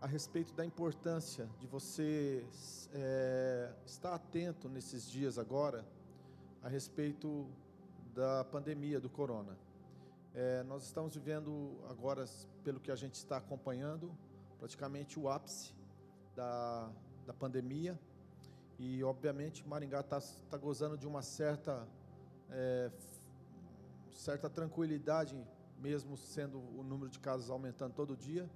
a respeito da importância de você é, estar atento nesses dias agora a respeito da pandemia do corona. É, nós estamos vivendo agora, pelo que a gente está acompanhando, praticamente o ápice da, da pandemia e, obviamente, Maringá está tá gozando de uma certa, é, certa tranquilidade, mesmo sendo o número de casos aumentando todo dia,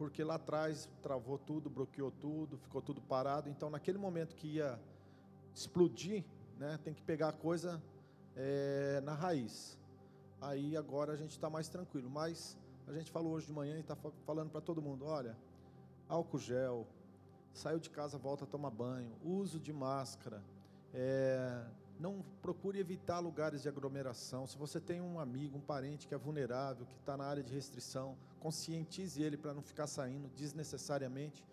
porque lá atrás travou tudo, bloqueou tudo, ficou tudo parado. Então, naquele momento que ia explodir, né, tem que pegar a coisa é, na raiz. Aí agora a gente está mais tranquilo. Mas a gente falou hoje de manhã e está falando para todo mundo: olha, álcool gel, saiu de casa, volta a tomar banho, uso de máscara. É, não procure evitar lugares de aglomeração. Se você tem um amigo, um parente que é vulnerável, que está na área de restrição, conscientize ele para não ficar saindo desnecessariamente,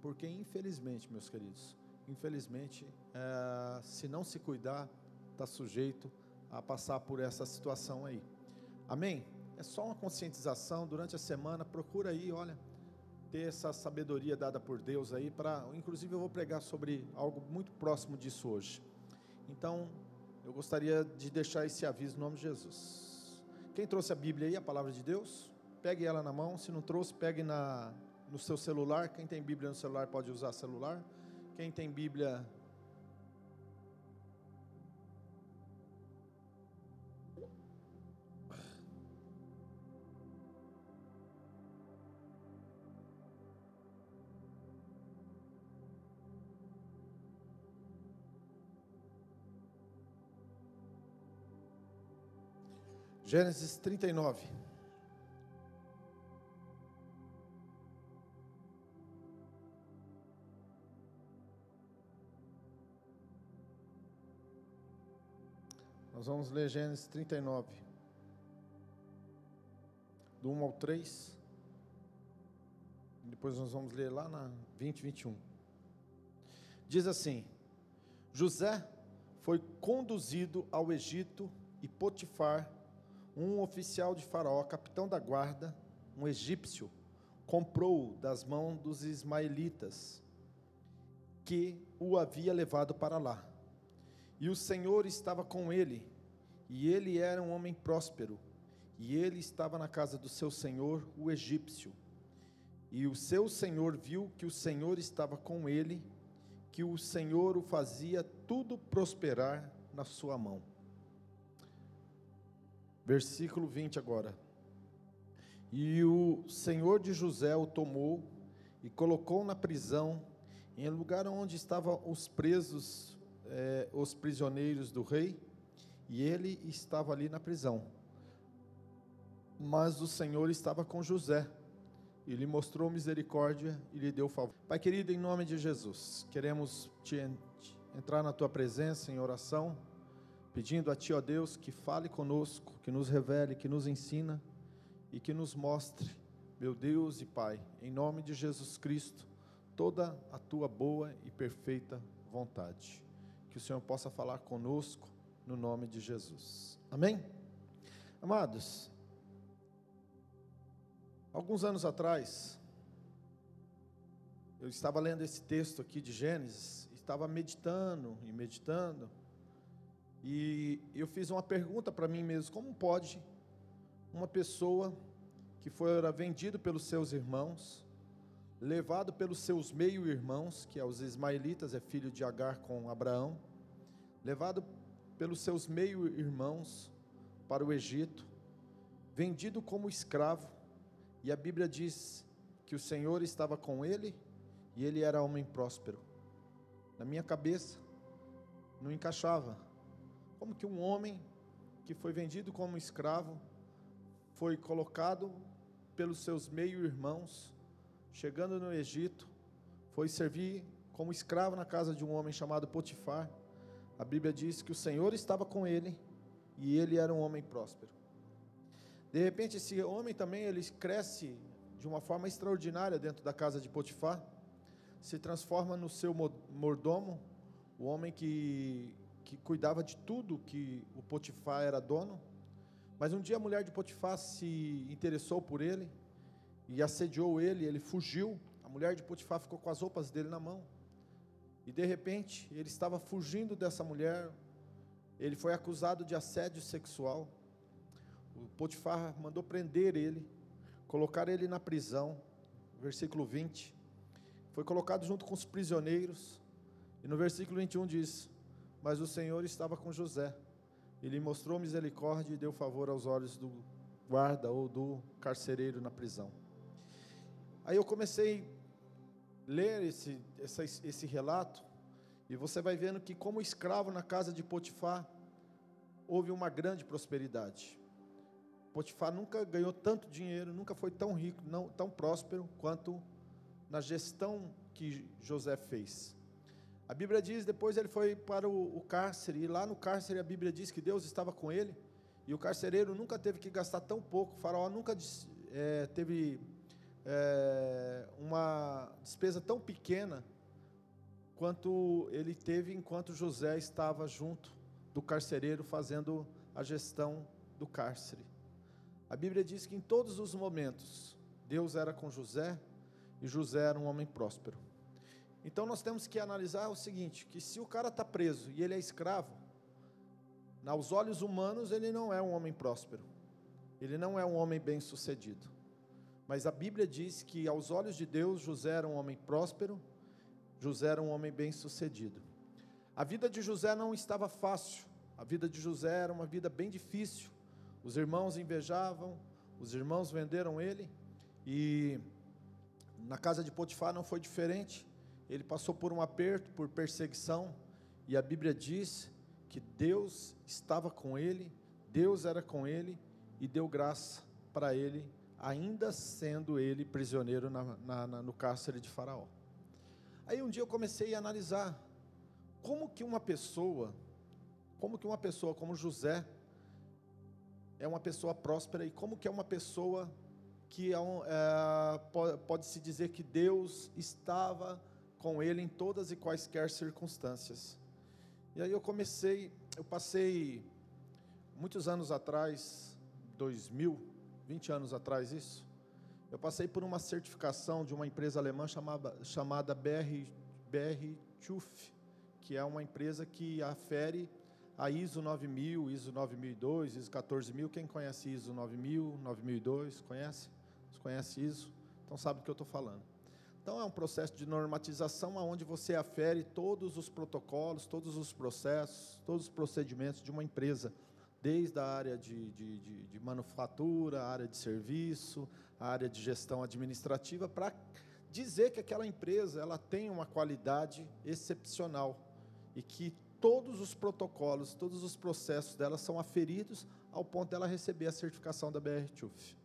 porque infelizmente, meus queridos, infelizmente, é, se não se cuidar, está sujeito a passar por essa situação aí. Amém? É só uma conscientização durante a semana. Procura aí, olha, ter essa sabedoria dada por Deus aí para, inclusive eu vou pregar sobre algo muito próximo disso hoje. Então, eu gostaria de deixar esse aviso no nome de Jesus. Quem trouxe a Bíblia aí, a palavra de Deus? Pegue ela na mão. Se não trouxe, pegue na, no seu celular. Quem tem Bíblia no celular pode usar celular. Quem tem Bíblia Gênesis 39. Nós vamos ler Gênesis 39, do 1 ao 3. Depois nós vamos ler lá na 20, 21. Diz assim: José foi conduzido ao Egito e Potifar, um oficial de Faraó, capitão da guarda, um egípcio, comprou-o das mãos dos ismaelitas, que o havia levado para lá. E o Senhor estava com ele, e ele era um homem próspero, e ele estava na casa do seu senhor, o egípcio. E o seu senhor viu que o Senhor estava com ele, que o Senhor o fazia tudo prosperar na sua mão. Versículo 20 agora. E o Senhor de José o tomou e colocou na prisão, em lugar onde estavam os presos, eh, os prisioneiros do rei, e ele estava ali na prisão. Mas o Senhor estava com José, e lhe mostrou misericórdia e lhe deu favor. Pai querido, em nome de Jesus, queremos te entrar na tua presença em oração pedindo a Ti, ó Deus, que fale conosco, que nos revele, que nos ensina e que nos mostre, meu Deus e Pai, em nome de Jesus Cristo, toda a Tua boa e perfeita vontade. Que o Senhor possa falar conosco no nome de Jesus. Amém? Amados, alguns anos atrás, eu estava lendo esse texto aqui de Gênesis, estava meditando e meditando, e eu fiz uma pergunta para mim mesmo: como pode uma pessoa que fora vendido pelos seus irmãos, levado pelos seus meio-irmãos, que é os ismaelitas, é filho de Agar com Abraão, levado pelos seus meio-irmãos para o Egito, vendido como escravo, e a Bíblia diz que o Senhor estava com ele e ele era homem próspero. Na minha cabeça, não encaixava. Como que um homem que foi vendido como escravo foi colocado pelos seus meio-irmãos, chegando no Egito, foi servir como escravo na casa de um homem chamado Potifar. A Bíblia diz que o Senhor estava com ele e ele era um homem próspero. De repente, esse homem também ele cresce de uma forma extraordinária dentro da casa de Potifar, se transforma no seu mordomo, o homem que que cuidava de tudo que o Potifar era dono. Mas um dia a mulher de Potifar se interessou por ele e assediou ele, ele fugiu. mulher de Potifar ficou com as roupas dele na mão. E de repente, ele estava fugindo dessa mulher. Ele foi acusado de assédio sexual. O Potifar mandou prender ele, colocar ele na prisão. Versículo 20. Foi colocado junto com os prisioneiros. E no versículo 21 diz: Mas o Senhor estava com José. Ele mostrou misericórdia e deu favor aos olhos do guarda ou do carcereiro na prisão. Aí eu comecei a ler esse, essa, esse relato, e você vai vendo que, como escravo na casa de Potifar, houve uma grande prosperidade. Potifar nunca ganhou tanto dinheiro, nunca foi tão rico, não, tão próspero quanto na gestão que José fez. A Bíblia diz, depois ele foi para o, o, cárcere, e lá no cárcere a Bíblia diz que Deus estava com ele, e o carcereiro nunca teve que gastar tão pouco, o faraó nunca é, teve é, uma despesa tão pequena quanto ele teve enquanto José estava junto do carcereiro fazendo a gestão do cárcere. A Bíblia diz que em todos os momentos Deus era com José e José era um homem próspero. Então nós temos que analisar o seguinte: que se o cara está preso e ele é escravo, aos olhos humanos ele não é um homem próspero, ele não é um homem bem sucedido. Mas a Bíblia diz que aos olhos de Deus José era um homem próspero, José era um homem bem sucedido. A vida de José não estava fácil, a vida de José era uma vida bem difícil. Os irmãos invejavam, os irmãos venderam ele, e na casa de Potifar não foi diferente ele passou por um aperto, por perseguição, e a Bíblia diz que Deus estava com ele, Deus era com ele e deu graça para ele, ainda sendo ele prisioneiro na, na, na, no cárcere de Faraó. Aí um dia eu comecei a analisar como que uma pessoa, como que uma pessoa como José é uma pessoa próspera e como que é uma pessoa que é, um, é pode, pode se dizer que Deus estava com ele em todas e quaisquer circunstâncias. E aí eu comecei, eu passei muitos anos atrás, 2000, 20 anos atrás isso, eu passei por uma certificação de uma empresa alemã chamada, chamada BR, BR TÜV, que é uma empresa que afere a ISO 9000, ISO 9002, ISO 14000. Quem conhece ISO 9000, 9002, conhece? Você conhece ISO? Então sabe do que eu estou falando. Então é um processo de normatização onde você afere todos os protocolos, todos os processos, todos os procedimentos de uma empresa, desde a área de, de, de, de manufatura, a área de serviço, a área de gestão administrativa, para dizer que aquela empresa ela tem uma qualidade excepcional e que todos os protocolos, todos os processos dela são aferidos ao ponto dela receber a certificação da BR-TÜV.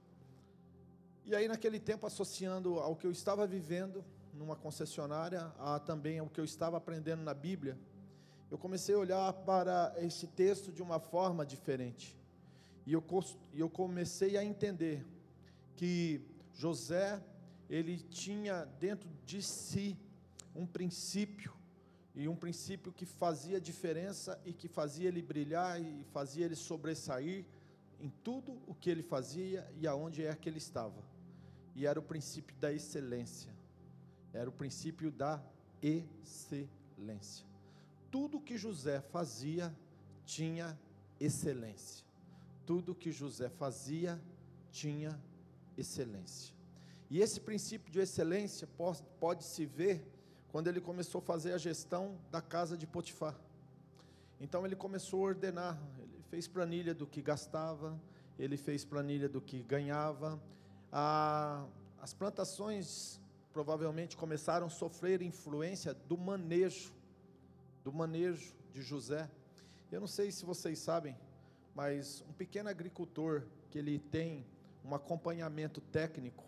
E aí, naquele tempo, associando ao que eu estava vivendo numa concessionária, a também ao que eu estava aprendendo na Bíblia, eu comecei a olhar para esse texto de uma forma diferente. E eu, eu comecei a entender que José, ele tinha dentro de si um princípio, e um princípio que fazia diferença e que fazia ele brilhar e fazia ele sobressair em tudo o que ele fazia e aonde é que ele estava. E era o princípio da excelência. Era o princípio da excelência. Tudo que José fazia tinha excelência. Tudo que José fazia tinha excelência. E esse princípio de excelência pode, se ver quando ele começou a fazer a gestão da casa de Potifar. Então ele começou a ordenar, ele fez planilha do que gastava, ele fez planilha do que ganhava. Ah, as plantações provavelmente começaram a sofrer influência do manejo, do manejo de José. Eu não sei se vocês sabem, mas um pequeno agricultor que ele tem um acompanhamento técnico,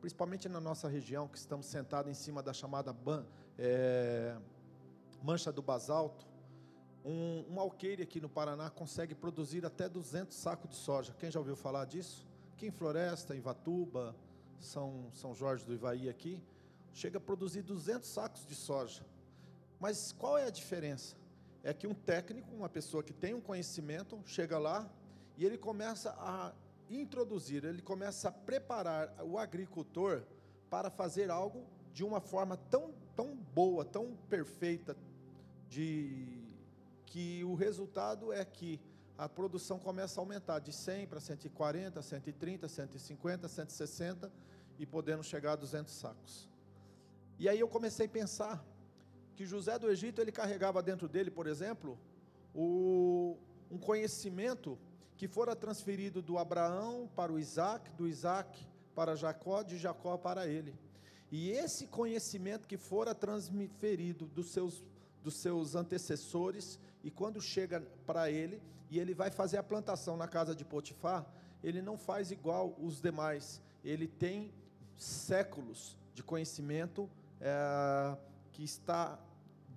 principalmente na nossa região, que estamos sentados em cima da chamada ban, é, mancha do basalto, um, um alqueire aqui no Paraná consegue produzir até 200 sacos de soja. Quem já ouviu falar disso? Aqui em Floresta, em Vatuba, São, São Jorge do Ivaí aqui, chega a produzir 200 sacos de soja. Mas qual é a diferença? É que um técnico, uma pessoa que tem um conhecimento, chega lá e ele começa a introduzir, ele começa a preparar o agricultor para fazer algo de uma forma tão, tão boa, tão perfeita, de que o resultado é que a produção começa a aumentar de 100 para 140, 130, 150, 160 e podendo chegar a 200 sacos. E aí eu comecei a pensar que José do Egito ele carregava dentro dele, por exemplo, o, um conhecimento que fora transferido do Abraão para o Isaac, do Isaac para Jacó, de Jacó para ele. E esse conhecimento que fora transferido dos seus, dos seus antecessores, e quando chega para ele, e ele vai fazer a plantação na casa de Potifar, ele não faz igual os demais, ele tem séculos de conhecimento é, que está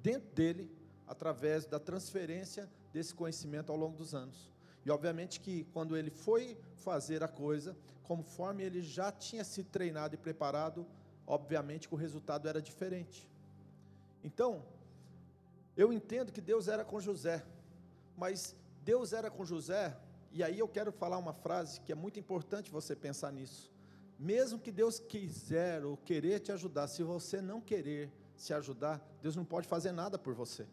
dentro dele, através da transferência desse conhecimento ao longo dos anos. E obviamente que quando ele foi fazer a coisa, conforme ele já tinha se treinado e preparado, obviamente que o resultado era diferente. Então, eu entendo que Deus era com José, mas Deus era com José, e aí eu quero falar uma frase que é muito importante você pensar nisso. Mesmo que Deus quiser ou querer te ajudar, se você não querer se ajudar, Deus não pode fazer nada por você.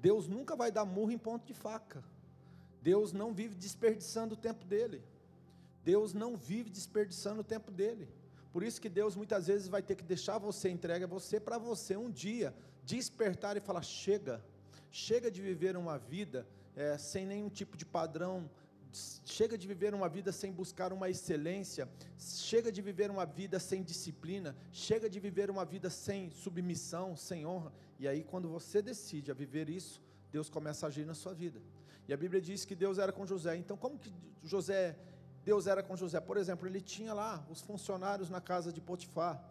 Deus nunca vai dar murro em ponto de faca. Deus não vive desperdiçando o tempo dele. Deus não vive desperdiçando o tempo dele. Por isso que Deus muitas vezes vai ter que deixar você entregue a você para você um dia despertar e falar: chega, chega de viver uma vida é, sem nenhum tipo de padrão, chega de viver uma vida sem buscar uma excelência, chega de viver uma vida sem disciplina, chega de viver uma vida sem submissão, sem honra. E aí, quando você decide a viver isso, Deus começa a agir na sua vida. E a Bíblia diz que Deus era com José. Então, como que José, Deus era com José? Por exemplo, ele tinha lá os funcionários na casa de Potifar.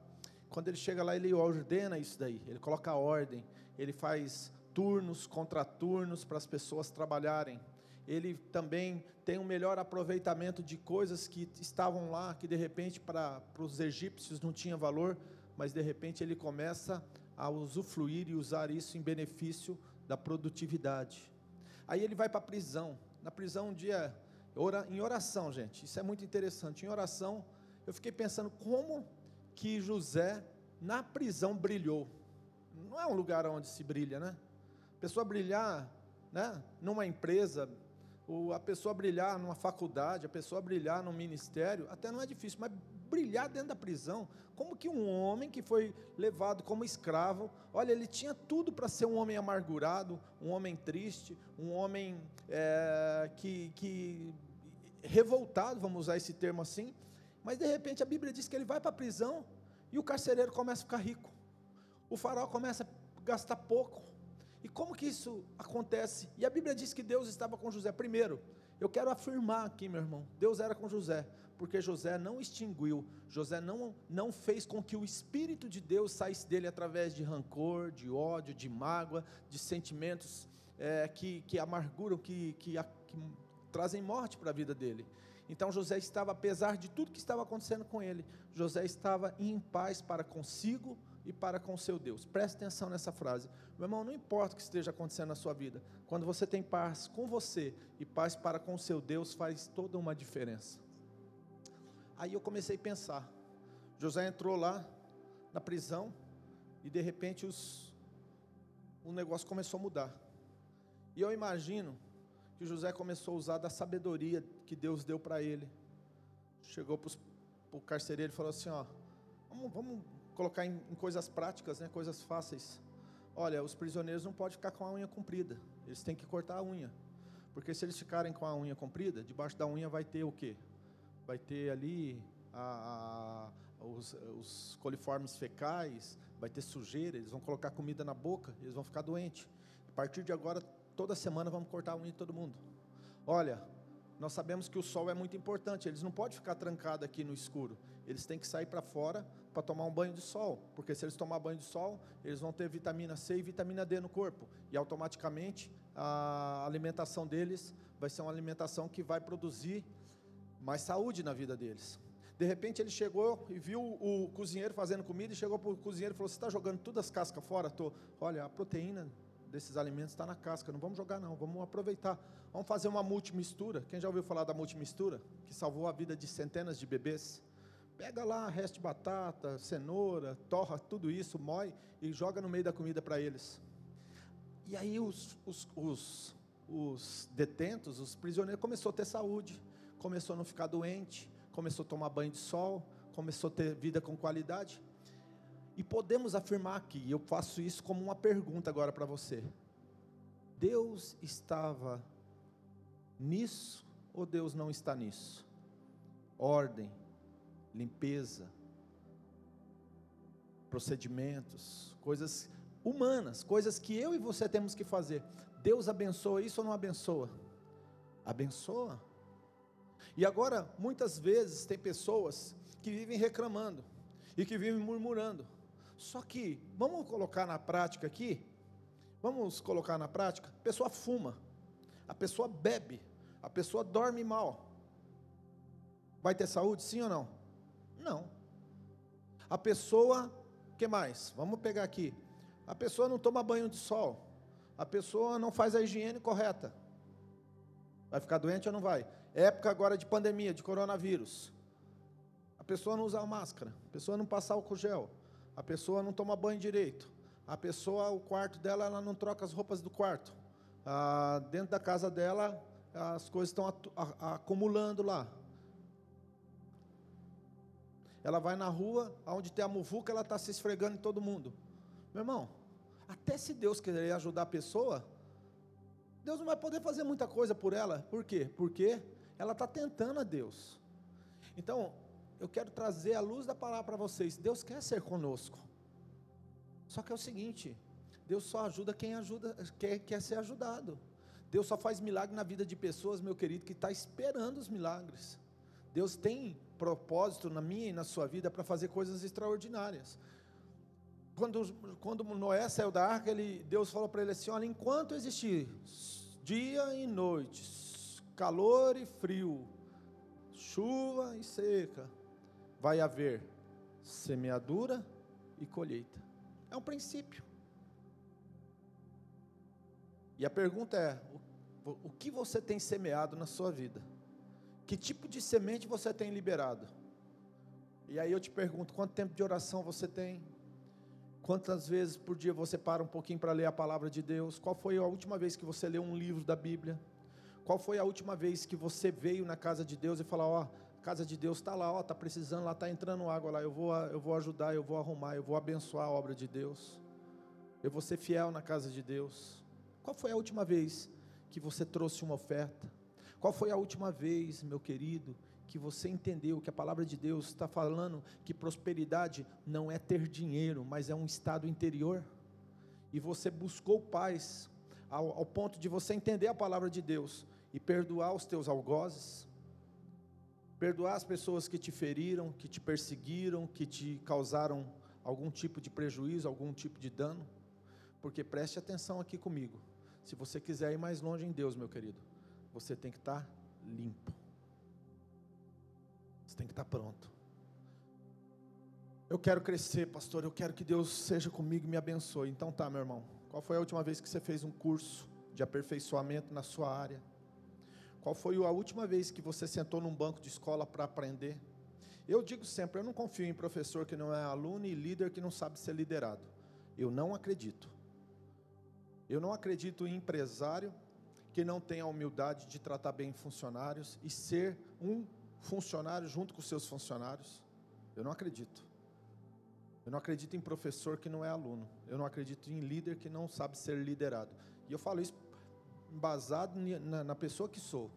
Quando ele chega lá, ele ordena isso daí, ele coloca a ordem, ele faz turnos, contraturnos para as pessoas trabalharem. Ele também tem um melhor aproveitamento de coisas que estavam lá, que de repente para, para os egípcios não tinha valor, mas de repente ele começa a usufruir e usar isso em benefício da produtividade. Aí ele vai para a prisão. Na prisão, um dia, em oração, gente, isso é muito interessante. Em oração, eu fiquei pensando como que José, na prisão, brilhou. Não é um lugar onde se brilha, né? Pessoa brilhar, né? Numa empresa, a pessoa brilhar numa faculdade, a pessoa brilhar num ministério, até não é difícil, mas brilhar dentro da prisão, como que um homem que foi levado como escravo, olha, ele tinha tudo para ser um homem amargurado, um homem triste, um homem é, que, que revoltado, vamos usar esse termo assim, mas de repente a Bíblia diz que ele vai para a prisão e o carcereiro começa a ficar rico, o farol começa a gastar pouco, e como que isso acontece? E a Bíblia diz que Deus estava com José. Primeiro, eu quero afirmar aqui, meu irmão, Deus era com José, porque José não extinguiu, José não, não fez com que o Espírito de Deus saísse dele através de rancor, de ódio, de mágoa, de sentimentos é, que, que amarguram, que, que, que trazem morte para a vida dele. Então José estava, apesar de tudo que estava acontecendo com ele, José estava em paz para consigo e para com seu Deus. Preste atenção nessa frase. Meu irmão, não importa o que esteja acontecendo na sua vida, quando você tem paz com você e paz para com seu Deus, faz toda uma diferença. Aí eu comecei a pensar. José entrou lá na prisão e de repente os, o negócio começou a mudar. E eu imagino que José começou a usar da sabedoria que Deus deu para ele. Chegou para o carcereiro e falou assim: ó, vamos, vamos colocar em, em coisas práticas, né, coisas fáceis. Olha, os prisioneiros não podem ficar com a unha comprida, eles têm que cortar a unha. Porque se eles ficarem com a unha comprida, debaixo da unha vai ter o quê? Vai ter ali a, a, os, os, coliformes fecais, vai ter sujeira, eles vão colocar comida na boca, eles vão ficar doentes. A partir de agora, toda semana vamos cortar a unha de todo mundo. Olha, nós sabemos que o sol é muito importante, eles não podem ficar trancados aqui no escuro, eles têm que sair para fora para tomar um banho de sol, porque se eles tomar banho de sol, eles vão ter vitamina C e vitamina D no corpo, e automaticamente a alimentação deles vai ser uma alimentação que vai produzir mais saúde na vida deles. De repente ele chegou e viu o cozinheiro fazendo comida e chegou para o cozinheiro e falou: Você está jogando todas as cascas fora? Tô. Olha, a proteína desses alimentos está na casca, não vamos jogar não, vamos aproveitar. Vamos fazer uma multimistura. Quem já ouviu falar da multimistura? Que salvou a vida de centenas de bebês. Pega lá resto de batata, cenoura, torra tudo isso, moe e joga no meio da comida para eles. E aí os, os, os, os detentos, os prisioneiros, começou a ter saúde, começou a não ficar doente, começou a tomar banho de sol, começou a ter vida com qualidade. E podemos afirmar aqui, eu faço isso como uma pergunta agora para você. Deus estava nisso ou Deus não está nisso? Ordem, limpeza, procedimentos, coisas humanas, coisas que eu e você temos que fazer. Deus abençoa isso ou não abençoa? Abençoa. E agora, muitas vezes, tem pessoas que vivem reclamando e que vivem murmurando. Só que, vamos colocar na prática aqui, vamos colocar na prática: a pessoa fuma, a pessoa bebe, a pessoa dorme mal. Vai ter saúde, sim ou não? Não. A pessoa, que mais? Vamos pegar aqui. A pessoa não toma banho de sol. A pessoa não faz a higiene correta. Vai ficar doente ou não vai? Época agora de pandemia, de coronavírus. A pessoa não usa máscara, a pessoa não passa álcool gel, a pessoa não toma banho direito, a pessoa, o quarto dela, ela não troca as roupas do quarto. Ah, dentro da casa dela, as coisas estão acumulando lá. Ela vai na rua, onde tem a muvuca, ela está se esfregando em todo mundo. Meu irmão, até se Deus querer ajudar a pessoa, Deus não vai poder fazer muita coisa por ela. Por quê? Porque ela está tentando a Deus. Então, eu quero trazer a luz da palavra para vocês. Deus quer ser conosco. Só que é o seguinte: Deus só ajuda quem ajuda, quer, quer ser ajudado. Deus só faz milagre na vida de pessoas, meu querido, que está esperando os milagres. Deus tem propósito na minha e na sua vida para fazer coisas extraordinárias. Quando, quando Noé saiu da arca, ele, Deus falou para ele assim: Olha, enquanto existir dia e noite, calor e frio, chuva e seca, vai haver semeadura e colheita. É um princípio. E a pergunta é: o, o que você tem semeado na sua vida? Que tipo de semente você tem liberado? E aí eu te pergunto: quanto tempo de oração você tem? Quantas vezes por dia você para um pouquinho para ler a palavra de Deus? Qual foi a última vez que você leu um livro da Bíblia? Qual foi a última vez que você veio na casa de Deus e falou: Ó, a casa de Deus está lá, ó, está precisando lá, está entrando água lá, eu vou, eu vou ajudar, eu vou arrumar, eu vou abençoar a obra de Deus. Eu vou ser fiel na casa de Deus. Qual foi a última vez que você trouxe uma oferta? Qual foi a última vez, meu querido, que você entendeu que a palavra de Deus está falando que prosperidade não é ter dinheiro, mas é um estado interior. E você buscou paz ao, ao ponto de você entender a palavra de Deus e perdoar os teus algozes, perdoar as pessoas que te feriram, que te perseguiram, que te causaram algum tipo de prejuízo, algum tipo de dano. Porque preste atenção aqui comigo. Se você quiser ir mais longe em Deus, meu querido, você tem que estar limpo. Você tem que estar pronto. Eu quero crescer, pastor. Eu quero que Deus seja comigo e me abençoe. Então tá, meu irmão. Qual foi a última vez que você fez um curso de aperfeiçoamento na sua área? Qual foi a última vez que você sentou num banco de escola para aprender? Eu digo sempre, eu não confio em professor que não é aluno e líder que não sabe ser liderado. Eu não acredito. Eu não acredito em empresário que não tem a humildade de tratar bem funcionários e ser um funcionário junto com seus funcionários. Eu não acredito. Eu não acredito em professor que não é aluno. Eu não acredito em líder que não sabe ser liderado. E eu falo isso embasado na, na pessoa que sou.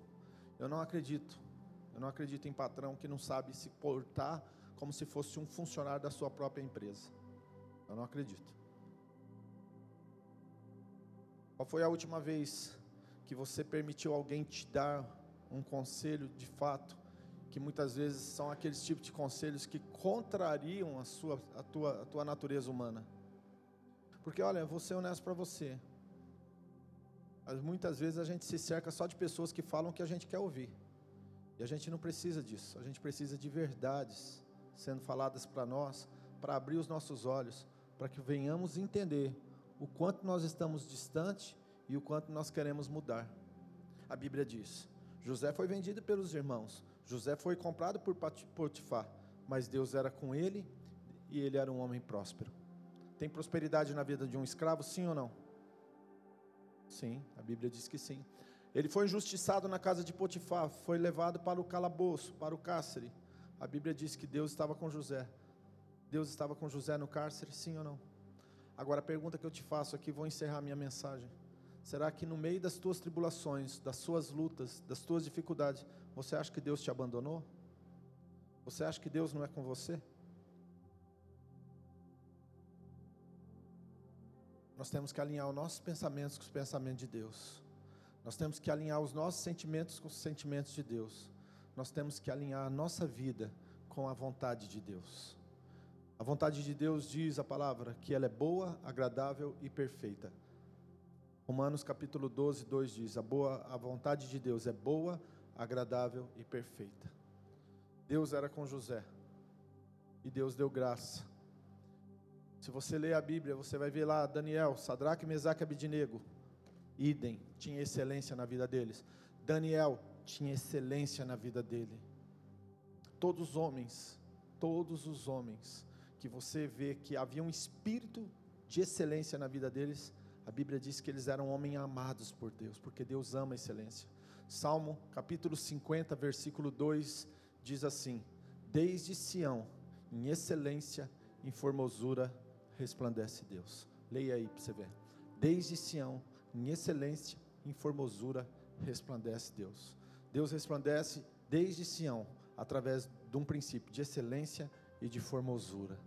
Eu não acredito. Eu não acredito em patrão que não sabe se portar como se fosse um funcionário da sua própria empresa. Eu não acredito. Qual foi a última vez que você permitiu alguém te dar um conselho de fato que muitas vezes são aqueles tipos de conselhos que contrariam a, sua, a, tua, a tua natureza humana. Porque, olha, vou ser honesto para você. Mas muitas vezes a gente se cerca só de pessoas que falam o que a gente quer ouvir. E a gente não precisa disso. A gente precisa de verdades sendo faladas para nós, para abrir os nossos olhos, para que venhamos entender o quanto nós estamos distante e o quanto nós queremos mudar. A Bíblia diz: José foi vendido pelos irmãos, José foi comprado por Potifar, mas Deus era com ele e ele era um homem próspero. Tem prosperidade na vida de um escravo, sim ou não? Sim, a Bíblia diz que sim. Ele foi injustiçado na casa de Potifar, foi levado para o calabouço, para o cárcere. A Bíblia diz que Deus estava com José. Deus estava com José no cárcere, sim ou não? Agora a pergunta que eu te faço aqui, vou encerrar minha mensagem. Será que no meio das tuas tribulações, das suas lutas, das tuas dificuldades, você acha que Deus te abandonou? Você acha que Deus não é com você? Nós temos que alinhar os nossos pensamentos com os pensamentos de Deus. Nós temos que alinhar os nossos sentimentos com os sentimentos de Deus. Nós temos que alinhar a nossa vida com a vontade de Deus. A vontade de Deus diz a palavra que ela é boa, agradável e perfeita. Romanos capítulo 12, 2 diz: a boa, a vontade de Deus é boa, agradável e perfeita. Deus era com José. E Deus deu graça. Se você ler a Bíblia, você vai ver lá Daniel, Sadraque, Mesaque e Abidinego. Idem, tinha excelência na vida deles. Daniel tinha excelência na vida dele. Todos os homens, todos os homens que você vê que havia um espírito de excelência na vida deles, a Bíblia diz que eles eram homens amados por Deus, porque Deus ama a excelência. Salmo capítulo 50, versículo 2 diz assim: Desde Sião, em excelência, em formosura, resplandece Deus. Leia aí para você ver. Desde Sião, em excelência, em formosura, resplandece Deus. Deus resplandece desde Sião, através de um princípio de excelência e de formosura.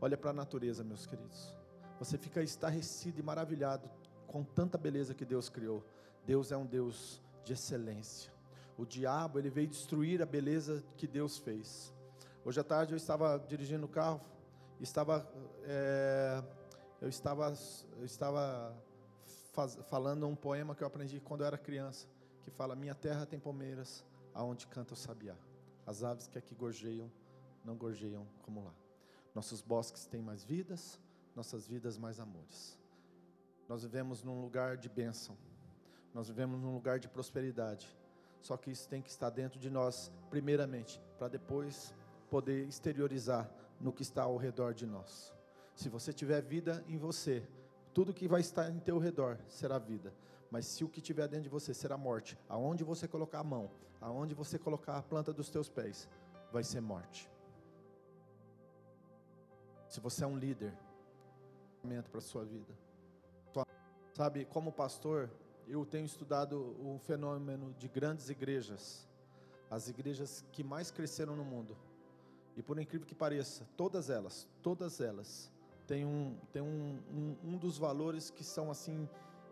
Olha para a natureza, meus queridos. Você fica estarrecido e maravilhado com tanta beleza que Deus criou. Deus é um Deus de excelência. O diabo, ele veio destruir a beleza que Deus fez. Hoje à tarde eu estava dirigindo o carro, estava, é, eu estava, eu estava faz, falando um poema que eu aprendi quando eu era criança, que fala: Minha terra tem palmeiras, aonde canta o sabiá. As aves que aqui gorjeiam, não gorjeiam como lá. Nossos bosques têm mais vidas, nossas vidas mais amores. Nós vivemos num lugar de bênção, nós vivemos num lugar de prosperidade. Só que isso tem que estar dentro de nós, primeiramente, para depois poder exteriorizar no que está ao redor de nós. Se você tiver vida em você, tudo que vai estar em teu redor será vida. Mas se o que tiver dentro de você será morte, aonde você colocar a mão, aonde você colocar a planta dos teus pés, vai ser morte. Se você é um líder, para a sua vida. Sabe, como pastor, eu tenho estudado o fenômeno de grandes igrejas, as igrejas que mais cresceram no mundo. E por incrível que pareça, todas elas, todas elas, têm um, têm um, um, um dos valores que são assim,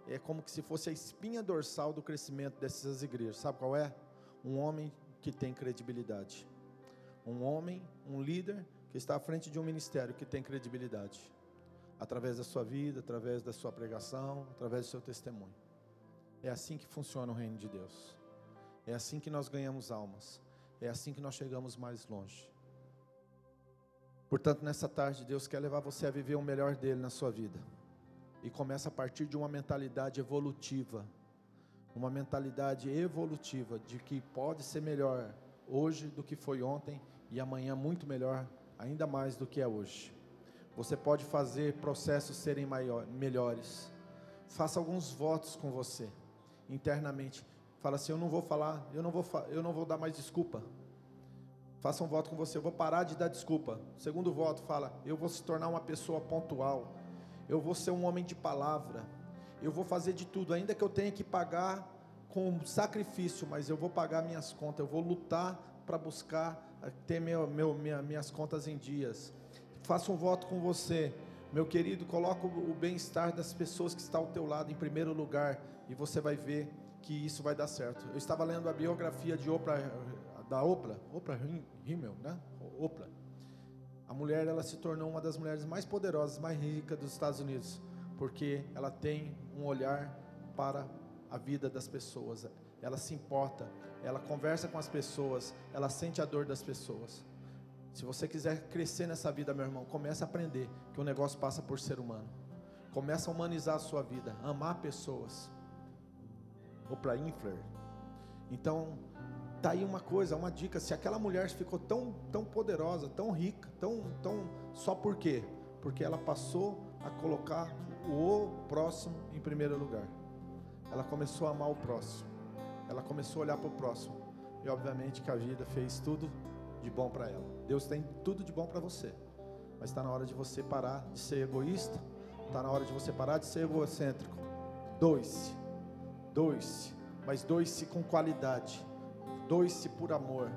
é como que se fosse a espinha dorsal do crescimento dessas igrejas. Sabe qual é? Um homem que tem credibilidade. Um homem, um líder que está à frente de um ministério que tem credibilidade. Através da sua vida, através da sua pregação, através do seu testemunho. É assim que funciona o reino de Deus. É assim que nós ganhamos almas. É assim que nós chegamos mais longe. Portanto, nessa tarde, Deus quer levar você a viver o melhor dele na sua vida. E começa a partir de uma mentalidade evolutiva. Uma mentalidade evolutiva de que pode ser melhor hoje do que foi ontem e amanhã muito melhor, ainda mais do que é hoje. Você pode fazer processos serem maior, melhores. Faça alguns votos com você internamente. Fala assim: eu não vou falar, eu não vou, eu não vou dar mais desculpa. Faça um voto com você. Eu vou parar de dar desculpa. Segundo voto, fala: Eu vou se tornar uma pessoa pontual. Eu vou ser um homem de palavra. Eu vou fazer de tudo, ainda que eu tenha que pagar com sacrifício, mas eu vou pagar minhas contas. Eu vou lutar para buscar eh, ter meu, meu, minha, minhas contas em dias. Faça um voto com você. Meu querido, coloca o bem-estar das pessoas que estão ao teu lado em primeiro lugar e você vai ver que isso vai dar certo. Eu estava lendo a biografia de Oprah da Oprah, Oprah Himmel, né? Oprah. A mulher, ela se tornou uma das mulheres mais poderosas, mais ricas dos Estados Unidos, porque ela tem um olhar para a vida das pessoas. Ela se importa, ela conversa com as pessoas, ela sente a dor das pessoas. Se você quiser crescer nessa vida, meu irmão, comece a aprender que o negócio passa por ser humano. Comece a humanizar a sua vida, amar pessoas. Oprah Winfrey. Então, Tá aí uma coisa, uma dica. Se aquela mulher ficou tão, tão poderosa, tão rica, tão, tão só por quê? Porque ela passou a colocar o próximo em primeiro lugar. Ela começou a amar o próximo. Ela começou a olhar para o próximo. E obviamente que a vida fez tudo de bom para ela. Deus tem tudo de bom para você. Mas está na hora de você parar de ser egoísta. Está na hora de você parar de ser egocêntrico. Doe-se. Doe-se. Mas doe-se com qualidade. Doe-se por amor.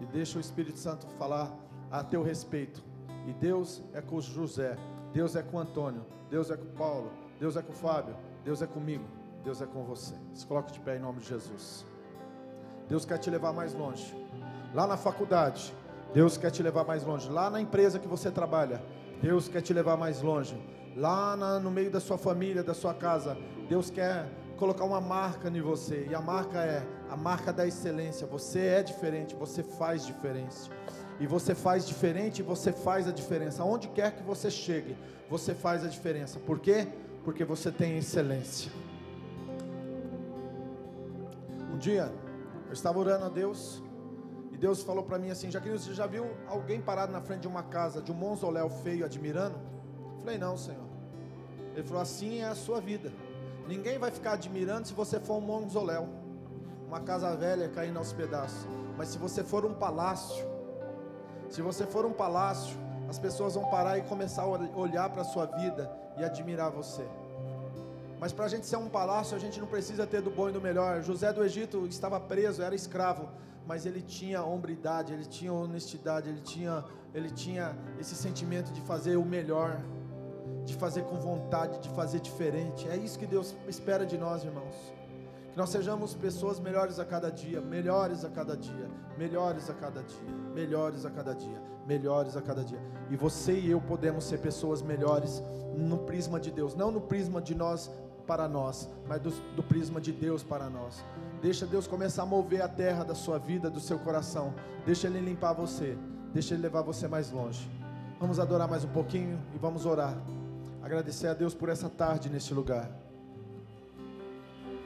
E deixa o Espírito Santo falar a teu respeito. E Deus é com José. Deus é com Antônio. Deus é com Paulo. Deus é com Fábio. Deus é comigo. Deus é com você. Se coloque de pé em nome de Jesus. Deus quer te levar mais longe. Lá na faculdade, Deus quer te levar mais longe. Lá na empresa que você trabalha, Deus quer te levar mais longe. Lá na, no meio da sua família, da sua casa, Deus quer colocar uma marca em você. E a marca é a marca da excelência. Você é diferente, você faz diferença. E você faz diferente, você faz a diferença. Aonde quer que você chegue, você faz a diferença. Por quê? Porque você tem excelência. Um dia, eu estava orando a Deus e Deus falou para mim assim: Jaqueline, você já viu alguém parado na frente de uma casa, de um mausoléu feio, admirando? Eu falei: Não, Senhor. Ele falou: Assim é a sua vida. Ninguém vai ficar admirando se você for um mausoléu, uma casa velha caindo aos pedaços. Mas se você for um palácio, se você for um palácio, as pessoas vão parar e começar a olhar para a sua vida e admirar você. Mas para a gente ser um palácio, a gente não precisa ter do bom e do melhor. José do Egito estava preso, era escravo, mas ele tinha hombridade, ele tinha honestidade, ele tinha, ele tinha esse sentimento de fazer o melhor, de fazer com vontade, de fazer diferente. É isso que Deus espera de nós, irmãos. Que nós sejamos pessoas melhores a cada dia, melhores a cada dia, melhores a cada dia, melhores a cada dia, melhores a cada dia. E você e eu podemos ser pessoas melhores no prisma de Deus, não no prisma de nós para nós, mas do, do prisma de Deus para nós. Deixa Deus começar a mover a terra da sua vida, do seu coração. Deixa Ele limpar você. Deixa Ele levar você mais longe. Vamos adorar mais um pouquinho e vamos orar. Agradecer a Deus por essa tarde neste lugar.